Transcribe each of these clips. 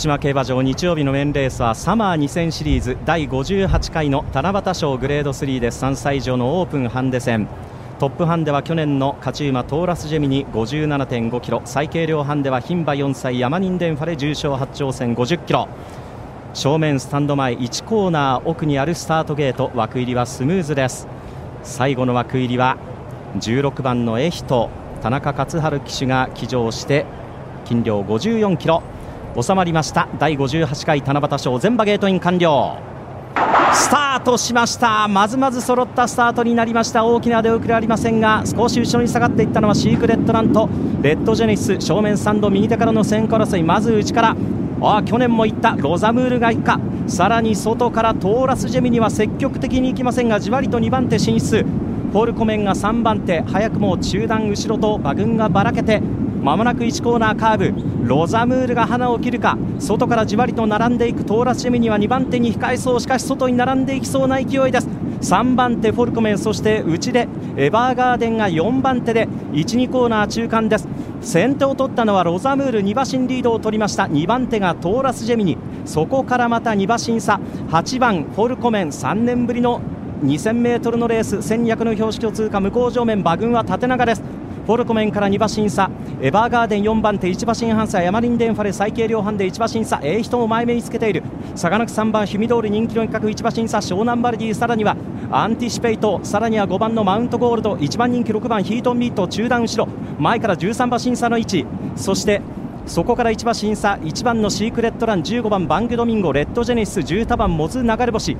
島競馬場日曜日のメンレースはサマー2000シリーズ第58回の七夕賞グレード3で3歳以上のオープンハンデ戦。トップハンデは去年の勝ち馬トーラスジェミニ57.5キロ。最軽量ハンデは牝馬4歳ヤマニンデンファレ重賞初挑戦50キロ。正面スタンド前1コーナー奥にあるスタートゲート。枠入りはスムーズです。最後の枠入りは16番のエヒト。田中勝春騎手が騎乗して斤量54キロ。収まりました。第58回七夕賞全馬ゲートイン完了。スタートしました。まずまず揃ったスタートになりました。大きな出遅れありませんが少し後ろに下がっていったのはシークレットランとレッドジェネシス正面スタンド右手からの先行争い。まず内からあ去年も行った。ロザムールが行くか。さらに外からトーラスジェミには積極的に行きませんがじわりと2番手進出。ポールコメンが3番手。早くも中段後ろと馬群がばらけてまもなく1コーナーカーブ。ロザムールが花を切るか。外からじわりと並んでいく。トーラスジェミには2番手に控えそう。しかし外に並んでいきそうな勢いです。3番手フォルコメン。そして内でエバーガーデンが4番手で12コーナー中間です。先手を取ったのはロザムール。2馬身リードを取りました。2番手がトーラスジェミニ。そこからまた2馬身差8番フォルコメン。3年ぶりの 2000m のレース。1200の標識を通過。向こう正面馬群は縦長です。フォルコメンから2馬身差エヴァーガーデン4番手1馬身半差ヤマニンデンファレ最軽量ハンデ1馬身差エヒトも前目につけている。差がなく3番ヒュミドール人気の一角1馬身差ショウナンバルディさらにはアンティシペイトさらには5番のマウントゴールド1番人気6番ヒートオンビート中段後ろ前から13馬身差の位置。そしてそこから1馬身差1番のシークレットラン15番ヴァンケドミンゴレッドジェネシス10番モズナガレボシ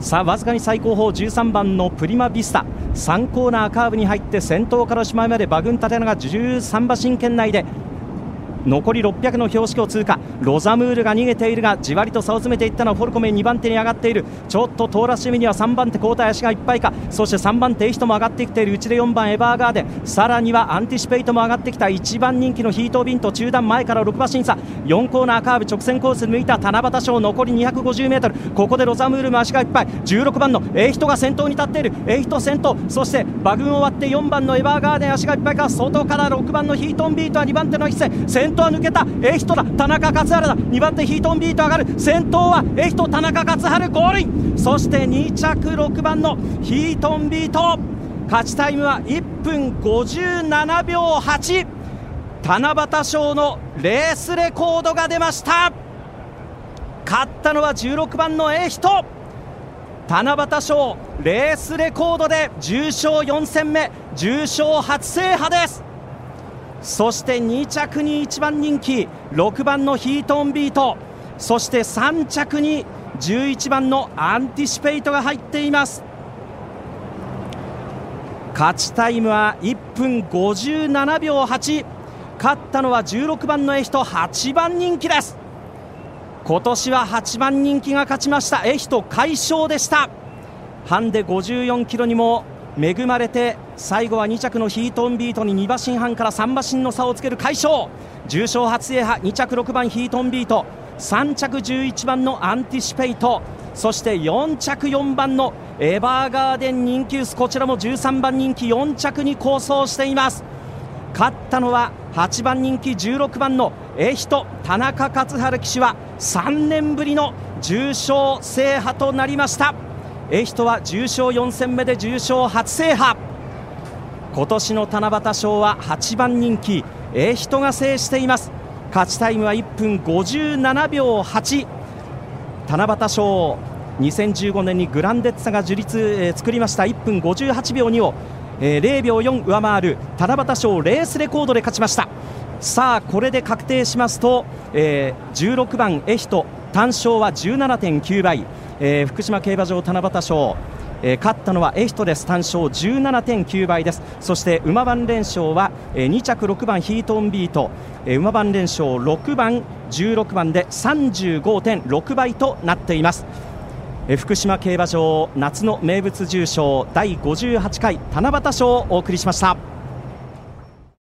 さあわずかに最後方13番のプリマビスタ。3コーナーカーブに入って先頭からおしまいまで馬群立てのが13馬身圏内で残り600の標識を通過。ロザムールが逃げているがじわりと差を詰めていったのはフォルコメン2番手に上がっている。ちょっとトーラスジェミニは3番手後退脚がいっぱいか。そして3番手エヒトも上がってきている。内で4番エヴァーガーデン。さらにはアンティシペイトも上がってきた。1番人気のヒートオンビート中段前から6馬身差。4コーナーカーブ直線コース抜いた。七夕賞残り 250m ここでロザムールも足がいっぱい。16番のエヒトが先頭に立っている。エヒト先頭。そして馬群を割って4番のエバーガーデン足がいっぱいか。外から6番のヒートンビートは2番手の一戦。先頭は抜けたエヒトだ。田中勝原だ。2番手ヒートンビート上がる。先頭はエヒト田中勝春ゴールイン。そして2着6番のヒートンビート。勝ちタイムは1分57秒8七夕賞のレースレコードが出ました。勝ったのは16番のエヒト七夕賞レースレコードで重賞4戦目重賞初制覇です。そして2着に1番人気6番のヒートオンビート。そして3着に11番のアンティシペイトが入っています。勝ちタイムは1分57秒8勝ったのは16番のエヒト8番人気です。今年は8番人気が勝ちました。エヒト快勝でした。ハンデ54キロにも恵まれて最後は2着のヒートオンビートに2馬身半から3馬身の差をつける快勝。重賞初制覇2着6番ヒートオンビート。3着11番のアンティシペイト。そして4着4番のエバーガーデン人気薄。こちらも13番人気。4着に構想しています。勝ったのは8番人気。16番のエヒト田中勝春騎手は3年ぶりの重賞制覇となりました。エヒトは重賞4戦目で重賞初制覇。今年の七夕賞は8番人気エヒトが制しています。勝ちタイムは1分57秒8七夕賞2015年にグランデッツァが樹立、えー、作りました。1分58秒2を、えー、0秒4上回る七夕賞レースレコードで勝ちました。さあこれで確定しますと、えー、16番エヒト単勝は17.9倍。えー、福島競馬場七夕賞。えー、勝ったのはエヒトです。単勝17.9倍です。そして馬番連勝は、えー、2着6番ヒートオンビート、えー、馬番連勝6番16番で35.6倍となっています、えー、福島競馬場夏の名物重賞第58回七夕賞をお送りしました。